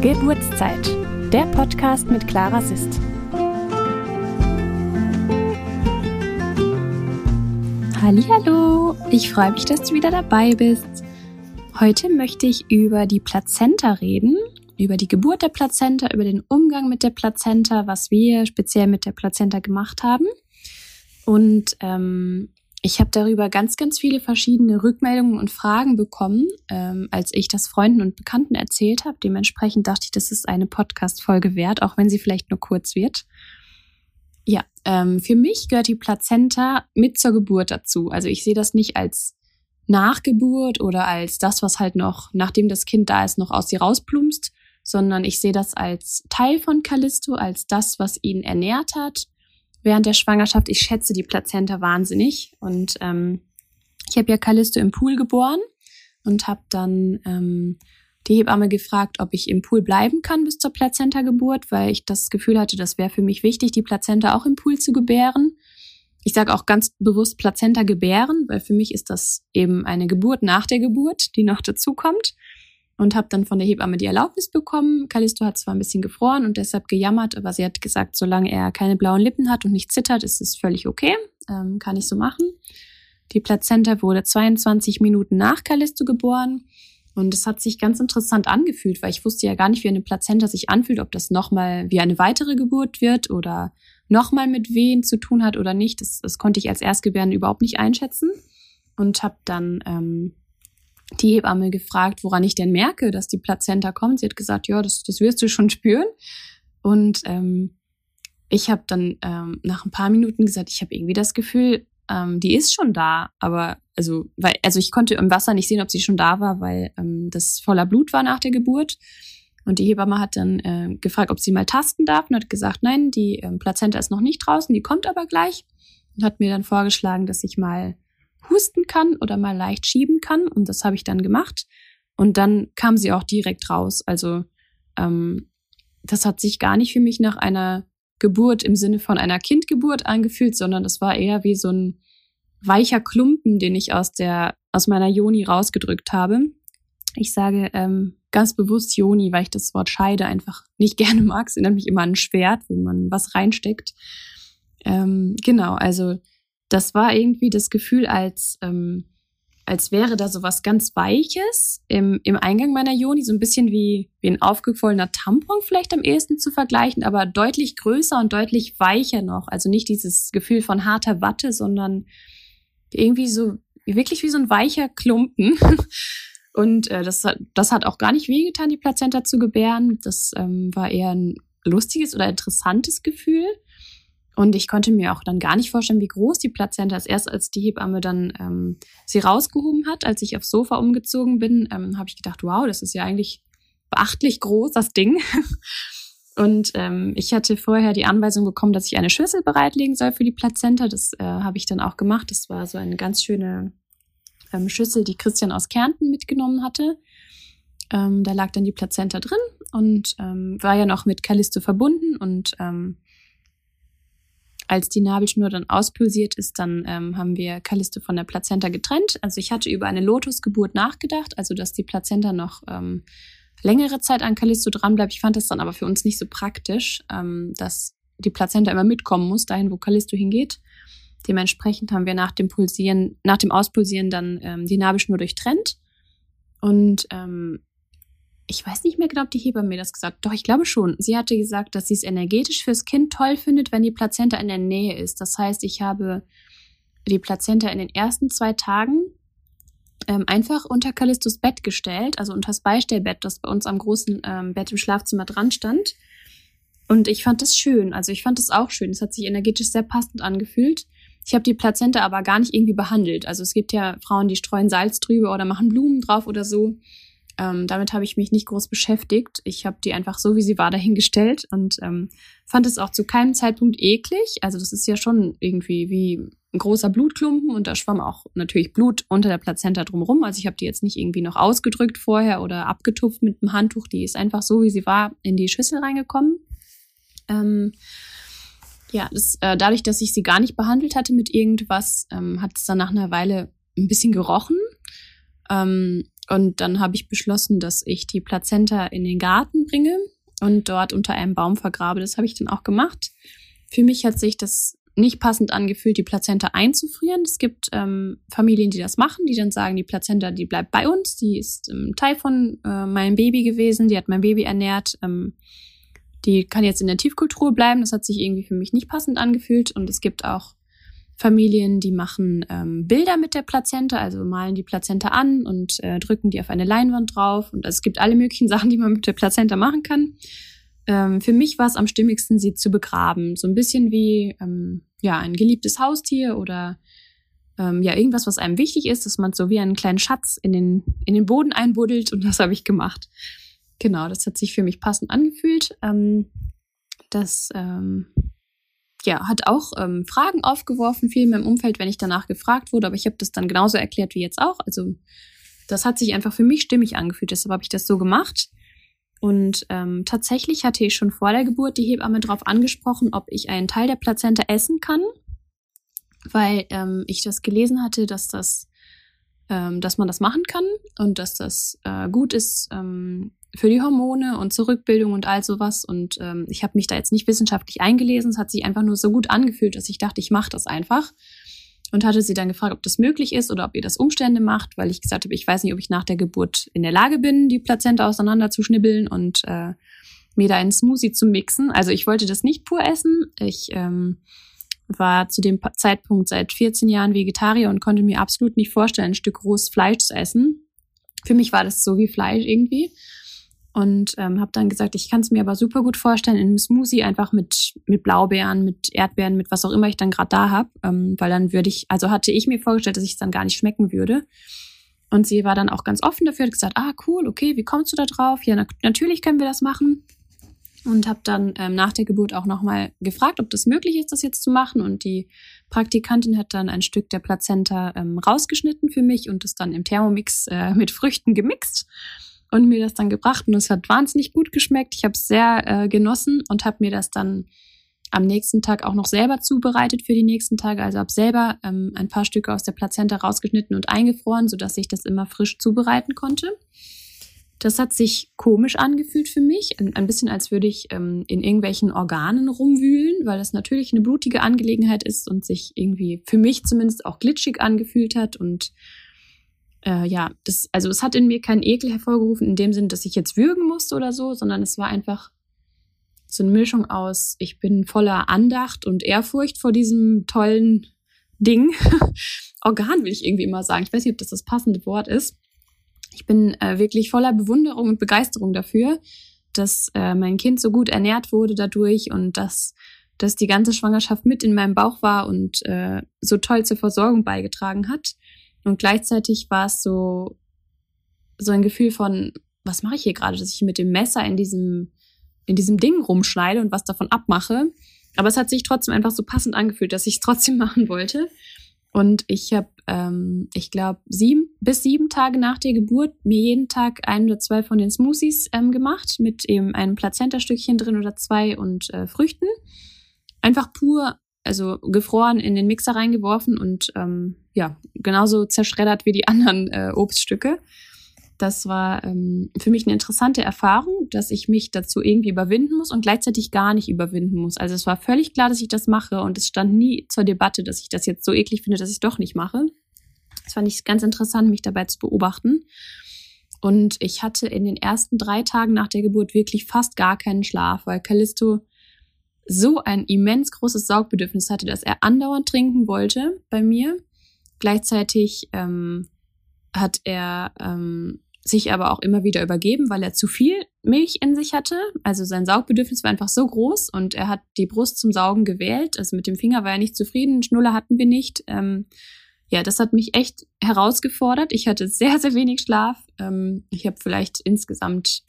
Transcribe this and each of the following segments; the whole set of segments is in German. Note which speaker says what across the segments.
Speaker 1: Geburtszeit, der Podcast mit Clara Sist. Hallo, ich freue mich, dass du wieder dabei bist. Heute möchte ich über die Plazenta reden, über die Geburt der Plazenta, über den Umgang mit der Plazenta, was wir speziell mit der Plazenta gemacht haben. Und ähm, ich habe darüber ganz, ganz viele verschiedene Rückmeldungen und Fragen bekommen, ähm, als ich das Freunden und Bekannten erzählt habe. Dementsprechend dachte ich, das ist eine Podcast-Folge wert, auch wenn sie vielleicht nur kurz wird. Ja, ähm, für mich gehört die Plazenta mit zur Geburt dazu. Also ich sehe das nicht als Nachgeburt oder als das, was halt noch, nachdem das Kind da ist, noch aus ihr rausplumpst, sondern ich sehe das als Teil von Callisto, als das, was ihn ernährt hat während der Schwangerschaft. Ich schätze die Plazenta wahnsinnig. Und ähm, ich habe ja Callisto im Pool geboren und habe dann ähm, die Hebamme gefragt, ob ich im Pool bleiben kann bis zur Plazenta-Geburt, weil ich das Gefühl hatte, das wäre für mich wichtig, die Plazenta auch im Pool zu gebären. Ich sage auch ganz bewusst Plazenta gebären, weil für mich ist das eben eine Geburt nach der Geburt, die noch dazukommt und habe dann von der Hebamme die Erlaubnis bekommen. Callisto hat zwar ein bisschen gefroren und deshalb gejammert, aber sie hat gesagt, solange er keine blauen Lippen hat und nicht zittert, ist es völlig okay. Ähm, kann ich so machen. Die Plazenta wurde 22 Minuten nach Callisto geboren. Und es hat sich ganz interessant angefühlt, weil ich wusste ja gar nicht, wie eine Plazenta sich anfühlt, ob das nochmal wie eine weitere Geburt wird oder nochmal mit Wehen zu tun hat oder nicht. Das, das konnte ich als Erstgebärende überhaupt nicht einschätzen. Und habe dann ähm, die Hebamme gefragt, woran ich denn merke, dass die Plazenta kommt. Sie hat gesagt, ja, das, das wirst du schon spüren. Und ähm, ich habe dann ähm, nach ein paar Minuten gesagt, ich habe irgendwie das Gefühl, ähm, die ist schon da. Aber also, weil, also ich konnte im Wasser nicht sehen, ob sie schon da war, weil ähm, das voller Blut war nach der Geburt. Und die Hebamme hat dann äh, gefragt, ob sie mal tasten darf und hat gesagt, nein, die ähm, Plazenta ist noch nicht draußen, die kommt aber gleich. Und hat mir dann vorgeschlagen, dass ich mal husten kann oder mal leicht schieben kann. Und das habe ich dann gemacht. Und dann kam sie auch direkt raus. Also ähm, das hat sich gar nicht für mich nach einer Geburt im Sinne von einer Kindgeburt angefühlt, sondern das war eher wie so ein weicher Klumpen, den ich aus der aus meiner Joni rausgedrückt habe. Ich sage ähm, ganz bewusst Joni, weil ich das Wort Scheide einfach nicht gerne mag. Es erinnert mich immer an ein Schwert, wo man was reinsteckt. Ähm, genau, also das war irgendwie das Gefühl, als, ähm, als wäre da so was ganz Weiches im, im Eingang meiner Joni, so ein bisschen wie, wie ein aufgequollener Tampon vielleicht am ehesten zu vergleichen, aber deutlich größer und deutlich weicher noch. Also nicht dieses Gefühl von harter Watte, sondern irgendwie so, wirklich wie so ein weicher Klumpen. Und äh, das, das hat auch gar nicht wehgetan, die Plazenta zu gebären. Das ähm, war eher ein lustiges oder interessantes Gefühl. Und ich konnte mir auch dann gar nicht vorstellen, wie groß die Plazenta ist. Erst als die Hebamme dann ähm, sie rausgehoben hat, als ich aufs Sofa umgezogen bin, ähm, habe ich gedacht, wow, das ist ja eigentlich beachtlich groß, das Ding. Und ähm, ich hatte vorher die Anweisung bekommen, dass ich eine Schüssel bereitlegen soll für die Plazenta. Das äh, habe ich dann auch gemacht. Das war so eine ganz schöne ähm, Schüssel, die Christian aus Kärnten mitgenommen hatte. Ähm, da lag dann die Plazenta drin und ähm, war ja noch mit Callisto verbunden und ähm, als die Nabelschnur dann auspulsiert ist, dann ähm, haben wir Callisto von der Plazenta getrennt. Also ich hatte über eine Lotusgeburt nachgedacht, also dass die Plazenta noch ähm, längere Zeit an Callisto dranbleibt. Ich fand das dann aber für uns nicht so praktisch, ähm, dass die Plazenta immer mitkommen muss, dahin, wo Callisto hingeht. Dementsprechend haben wir nach dem Pulsieren, nach dem Auspulsieren dann ähm, die Nabelschnur durchtrennt. Und ähm, ich weiß nicht mehr genau, ob die Hebamme mir das gesagt hat. Doch, ich glaube schon. Sie hatte gesagt, dass sie es energetisch fürs Kind toll findet, wenn die Plazenta in der Nähe ist. Das heißt, ich habe die Plazenta in den ersten zwei Tagen ähm, einfach unter Callistos Bett gestellt, also unter das Beistellbett, das bei uns am großen ähm, Bett im Schlafzimmer dran stand. Und ich fand das schön. Also ich fand das auch schön. Es hat sich energetisch sehr passend angefühlt. Ich habe die Plazenta aber gar nicht irgendwie behandelt. Also es gibt ja Frauen, die streuen Salz drüber oder machen Blumen drauf oder so. Ähm, damit habe ich mich nicht groß beschäftigt. Ich habe die einfach so, wie sie war, dahingestellt und ähm, fand es auch zu keinem Zeitpunkt eklig. Also das ist ja schon irgendwie wie ein großer Blutklumpen und da schwamm auch natürlich Blut unter der Plazenta drumherum. Also ich habe die jetzt nicht irgendwie noch ausgedrückt vorher oder abgetupft mit einem Handtuch. Die ist einfach so, wie sie war, in die Schüssel reingekommen. Ähm, ja, das, äh, dadurch, dass ich sie gar nicht behandelt hatte mit irgendwas, ähm, hat es dann nach einer Weile ein bisschen gerochen. Ähm, und dann habe ich beschlossen, dass ich die Plazenta in den Garten bringe und dort unter einem Baum vergrabe. Das habe ich dann auch gemacht. Für mich hat sich das nicht passend angefühlt, die Plazenta einzufrieren. Es gibt ähm, Familien, die das machen, die dann sagen, die Plazenta, die bleibt bei uns, die ist ähm, Teil von äh, meinem Baby gewesen, die hat mein Baby ernährt, ähm, die kann jetzt in der Tiefkultur bleiben. Das hat sich irgendwie für mich nicht passend angefühlt. Und es gibt auch Familien, die machen ähm, Bilder mit der Plazenta, also malen die Plazenta an und äh, drücken die auf eine Leinwand drauf. Und es gibt alle möglichen Sachen, die man mit der Plazenta machen kann. Ähm, für mich war es am stimmigsten, sie zu begraben. So ein bisschen wie ähm, ja ein geliebtes Haustier oder ähm, ja irgendwas, was einem wichtig ist, dass man so wie einen kleinen Schatz in den, in den Boden einbuddelt. Und das habe ich gemacht. Genau, das hat sich für mich passend angefühlt. Ähm, das ähm, ja, hat auch ähm, Fragen aufgeworfen, viel in meinem Umfeld, wenn ich danach gefragt wurde, aber ich habe das dann genauso erklärt wie jetzt auch. Also das hat sich einfach für mich stimmig angefühlt, deshalb habe ich das so gemacht. Und ähm, tatsächlich hatte ich schon vor der Geburt die Hebamme darauf angesprochen, ob ich einen Teil der Plazenta essen kann, weil ähm, ich das gelesen hatte, dass das, ähm, dass man das machen kann und dass das äh, gut ist ähm, für die Hormone und zur Rückbildung und all sowas. Und ähm, ich habe mich da jetzt nicht wissenschaftlich eingelesen. Es hat sich einfach nur so gut angefühlt, dass ich dachte, ich mache das einfach und hatte sie dann gefragt, ob das möglich ist oder ob ihr das Umstände macht, weil ich gesagt habe, ich weiß nicht, ob ich nach der Geburt in der Lage bin, die Plazenta auseinander zu schnibbeln und äh, mir da einen Smoothie zu mixen. Also ich wollte das nicht pur essen. Ich ähm, war zu dem Zeitpunkt seit 14 Jahren Vegetarier und konnte mir absolut nicht vorstellen, ein Stück rohes Fleisch zu essen. Für mich war das so wie Fleisch irgendwie und ähm, habe dann gesagt, ich kann es mir aber super gut vorstellen in einem Smoothie einfach mit mit Blaubeeren, mit Erdbeeren, mit was auch immer ich dann gerade da habe, ähm, weil dann würde ich, also hatte ich mir vorgestellt, dass ich es dann gar nicht schmecken würde. Und sie war dann auch ganz offen dafür, hat gesagt, ah cool, okay, wie kommst du da drauf? Ja, na natürlich können wir das machen. Und habe dann ähm, nach der Geburt auch nochmal gefragt, ob das möglich ist, das jetzt zu machen. Und die Praktikantin hat dann ein Stück der Plazenta ähm, rausgeschnitten für mich und es dann im Thermomix äh, mit Früchten gemixt und mir das dann gebracht und es hat wahnsinnig gut geschmeckt. Ich habe es sehr äh, genossen und habe mir das dann am nächsten Tag auch noch selber zubereitet für die nächsten Tage. Also habe selber ähm, ein paar Stücke aus der Plazenta rausgeschnitten und eingefroren, sodass ich das immer frisch zubereiten konnte. Das hat sich komisch angefühlt für mich, ein, ein bisschen als würde ich ähm, in irgendwelchen Organen rumwühlen, weil das natürlich eine blutige Angelegenheit ist und sich irgendwie für mich zumindest auch glitschig angefühlt hat und äh, ja, das, also es hat in mir keinen Ekel hervorgerufen, in dem Sinn, dass ich jetzt würgen musste oder so, sondern es war einfach so eine Mischung aus, ich bin voller Andacht und Ehrfurcht vor diesem tollen Ding. Organ will ich irgendwie immer sagen. Ich weiß nicht, ob das das passende Wort ist. Ich bin äh, wirklich voller Bewunderung und Begeisterung dafür, dass äh, mein Kind so gut ernährt wurde dadurch und dass, dass die ganze Schwangerschaft mit in meinem Bauch war und äh, so toll zur Versorgung beigetragen hat. Und gleichzeitig war es so, so ein Gefühl von, was mache ich hier gerade, dass ich mit dem Messer in diesem, in diesem Ding rumschneide und was davon abmache. Aber es hat sich trotzdem einfach so passend angefühlt, dass ich es trotzdem machen wollte. Und ich habe, ähm, ich glaube, sieben bis sieben Tage nach der Geburt mir jeden Tag ein oder zwei von den Smoothies ähm, gemacht mit eben einem Plazenta-Stückchen drin oder zwei und äh, Früchten. Einfach pur also gefroren in den Mixer reingeworfen und ähm, ja, genauso zerschreddert wie die anderen äh, Obststücke. Das war ähm, für mich eine interessante Erfahrung, dass ich mich dazu irgendwie überwinden muss und gleichzeitig gar nicht überwinden muss. Also es war völlig klar, dass ich das mache und es stand nie zur Debatte, dass ich das jetzt so eklig finde, dass ich es doch nicht mache. Das fand ich ganz interessant, mich dabei zu beobachten. Und ich hatte in den ersten drei Tagen nach der Geburt wirklich fast gar keinen Schlaf, weil Callisto so ein immens großes Saugbedürfnis hatte, dass er andauernd trinken wollte bei mir. Gleichzeitig ähm, hat er ähm, sich aber auch immer wieder übergeben, weil er zu viel Milch in sich hatte. Also sein Saugbedürfnis war einfach so groß und er hat die Brust zum Saugen gewählt. Also mit dem Finger war er nicht zufrieden, Schnuller hatten wir nicht. Ähm, ja, das hat mich echt herausgefordert. Ich hatte sehr, sehr wenig Schlaf. Ähm, ich habe vielleicht insgesamt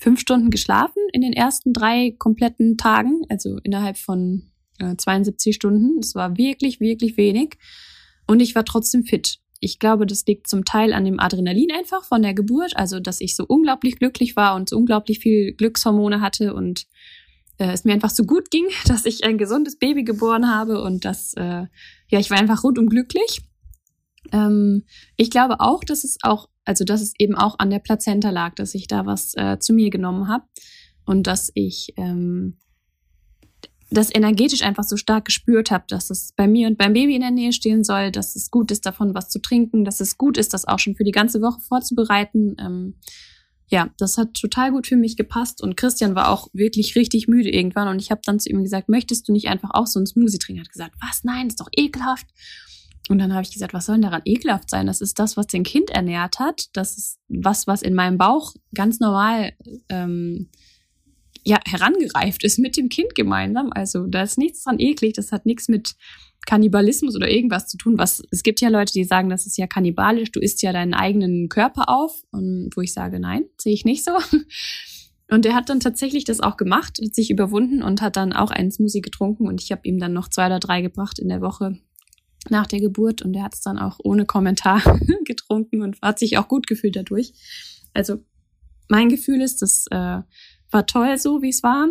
Speaker 1: fünf Stunden geschlafen in den ersten drei kompletten Tagen, also innerhalb von äh, 72 Stunden. Das war wirklich, wirklich wenig. Und ich war trotzdem fit. Ich glaube, das liegt zum Teil an dem Adrenalin einfach von der Geburt, also dass ich so unglaublich glücklich war und so unglaublich viel Glückshormone hatte und äh, es mir einfach so gut ging, dass ich ein gesundes Baby geboren habe und dass äh, ja ich war einfach rundum glücklich. Ähm, ich glaube auch, dass es auch Also dass es eben auch an der Plazenta lag, dass ich da was äh, zu mir genommen habe und dass ich ähm, das energetisch einfach so stark gespürt habe, dass es bei mir und beim Baby in der Nähe stehen soll, dass es gut ist, davon was zu trinken, dass es gut ist, das auch schon für die ganze Woche vorzubereiten. Ähm, ja, das hat total gut für mich gepasst und Christian war auch wirklich richtig müde irgendwann und ich habe dann zu ihm gesagt, möchtest du nicht einfach auch so ein Smoothie trinken? Er hat gesagt, was? Nein, ist doch ekelhaft. Und dann habe ich gesagt, was soll denn daran ekelhaft sein? Das ist das, was den Kind ernährt hat. Das ist was, was in meinem Bauch ganz normal ähm, ja, herangereift ist mit dem Kind gemeinsam. Also da ist nichts dran eklig. Das hat nichts mit Kannibalismus oder irgendwas zu tun. Was es gibt ja Leute, die sagen, das ist ja kannibalisch. Du isst ja deinen eigenen Körper auf. Und wo ich sage, nein, sehe ich nicht so. Und er hat dann tatsächlich das auch gemacht, hat sich überwunden und hat dann auch einen Smoothie getrunken. Und ich habe ihm dann noch zwei oder drei gebracht in der Woche nach der Geburt und er hat es dann auch ohne Kommentar getrunken und hat sich auch gut gefühlt dadurch. Also mein Gefühl ist, das äh, war toll so, wie es war.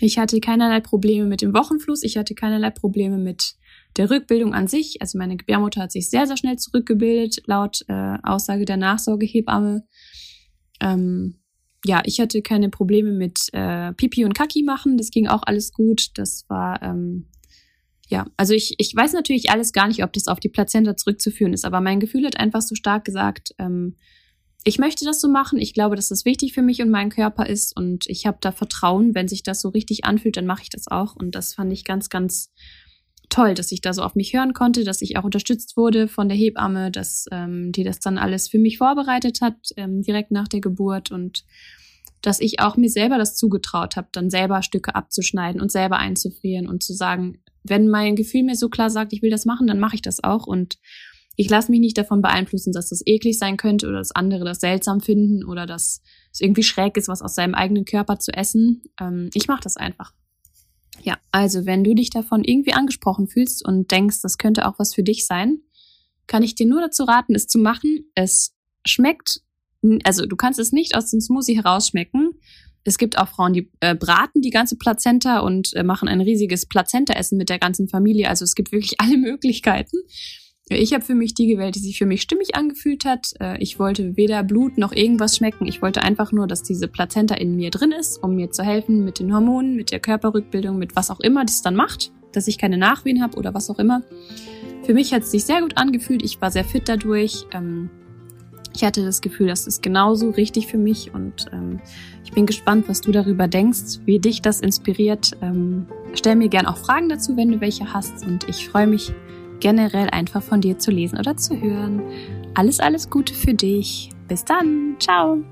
Speaker 1: Ich hatte keinerlei Probleme mit dem Wochenfluss, ich hatte keinerlei Probleme mit der Rückbildung an sich. Also meine Gebärmutter hat sich sehr, sehr schnell zurückgebildet, laut äh, Aussage der Nachsorgehebamme. Ähm, ja, ich hatte keine Probleme mit äh, Pipi und Kaki machen, das ging auch alles gut. Das war ähm, ja, also ich, ich weiß natürlich alles gar nicht, ob das auf die Plazenta zurückzuführen ist, aber mein Gefühl hat einfach so stark gesagt, ähm, ich möchte das so machen, ich glaube, dass das wichtig für mich und meinen Körper ist und ich habe da Vertrauen, wenn sich das so richtig anfühlt, dann mache ich das auch und das fand ich ganz, ganz toll, dass ich da so auf mich hören konnte, dass ich auch unterstützt wurde von der Hebamme, dass ähm, die das dann alles für mich vorbereitet hat, ähm, direkt nach der Geburt und dass ich auch mir selber das zugetraut habe, dann selber Stücke abzuschneiden und selber einzufrieren und zu sagen, wenn mein Gefühl mir so klar sagt, ich will das machen, dann mache ich das auch. Und ich lasse mich nicht davon beeinflussen, dass das eklig sein könnte oder dass andere das seltsam finden oder dass es irgendwie schräg ist, was aus seinem eigenen Körper zu essen. Ähm, ich mache das einfach. Ja, also wenn du dich davon irgendwie angesprochen fühlst und denkst, das könnte auch was für dich sein, kann ich dir nur dazu raten, es zu machen. Es schmeckt, also du kannst es nicht aus dem Smoothie herausschmecken. Es gibt auch Frauen, die äh, braten die ganze Plazenta und äh, machen ein riesiges Plazenta-Essen mit der ganzen Familie. Also es gibt wirklich alle Möglichkeiten. Ich habe für mich die gewählt, die sich für mich stimmig angefühlt hat. Äh, ich wollte weder Blut noch irgendwas schmecken. Ich wollte einfach nur, dass diese Plazenta in mir drin ist, um mir zu helfen mit den Hormonen, mit der Körperrückbildung, mit was auch immer das dann macht, dass ich keine Nachwehen habe oder was auch immer. Für mich hat es sich sehr gut angefühlt. Ich war sehr fit dadurch. Ähm, ich hatte das Gefühl, das ist genauso richtig für mich und ähm, ich bin gespannt, was du darüber denkst, wie dich das inspiriert. Ähm, stell mir gern auch Fragen dazu, wenn du welche hast und ich freue mich generell einfach von dir zu lesen oder zu hören. Alles, alles Gute für dich. Bis dann. Ciao.